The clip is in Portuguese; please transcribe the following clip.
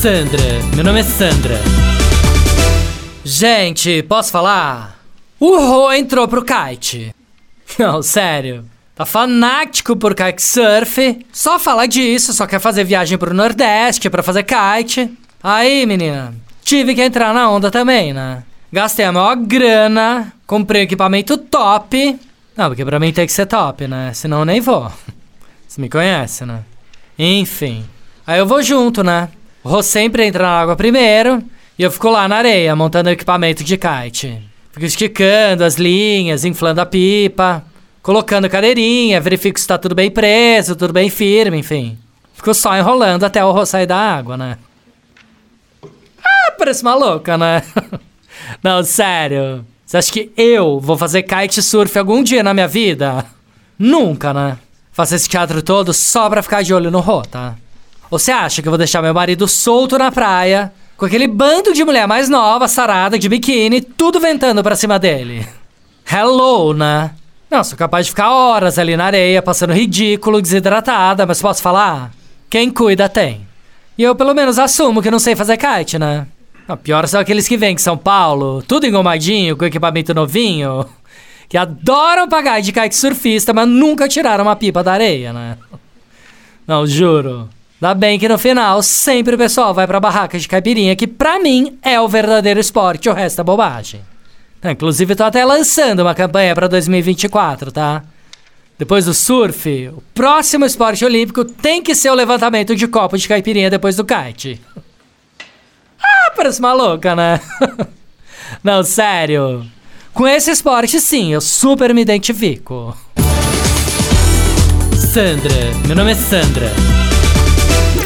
Sandra, meu nome é Sandra. Gente, posso falar? O Rô entrou pro kite. Não, sério. Tá fanático por kitesurf. Só fala disso, só quer fazer viagem pro Nordeste pra fazer kite. Aí, menina, tive que entrar na onda também, né? Gastei a maior grana, comprei equipamento top. Não, porque pra mim tem que ser top, né? Senão eu nem vou. Você me conhece, né? Enfim. Aí eu vou junto, né? O Rô sempre entra na água primeiro e eu fico lá na areia, montando equipamento de kite. Fico esticando as linhas, inflando a pipa colocando cadeirinha, verifico se tá tudo bem preso, tudo bem firme, enfim. Fico só enrolando até o arroz sair da água, né? Ah, parece uma louca, né? Não, sério. Você acha que eu vou fazer kite surf algum dia na minha vida? Nunca, né? Faço esse teatro todo só pra ficar de olho no Rô, tá? Você acha que eu vou deixar meu marido solto na praia, com aquele bando de mulher mais nova, sarada, de biquíni, tudo ventando pra cima dele? Hello, né? Não, sou capaz de ficar horas ali na areia, passando ridículo, desidratada, mas posso falar? Quem cuida tem. E eu pelo menos assumo que não sei fazer kite, né? Não, pior são aqueles que vêm de São Paulo, tudo engomadinho, com equipamento novinho, que adoram pagar de kite surfista, mas nunca tiraram uma pipa da areia, né? Não, juro. Dá bem que no final sempre o pessoal vai pra barraca de caipirinha, que pra mim é o verdadeiro esporte, o resto é bobagem. Inclusive, tô até lançando uma campanha para 2024, tá? Depois do surf, o próximo esporte olímpico tem que ser o levantamento de copo de caipirinha depois do kite. Ah, parece maluca, né? Não, sério. Com esse esporte, sim, eu super me identifico. Sandra, meu nome é Sandra.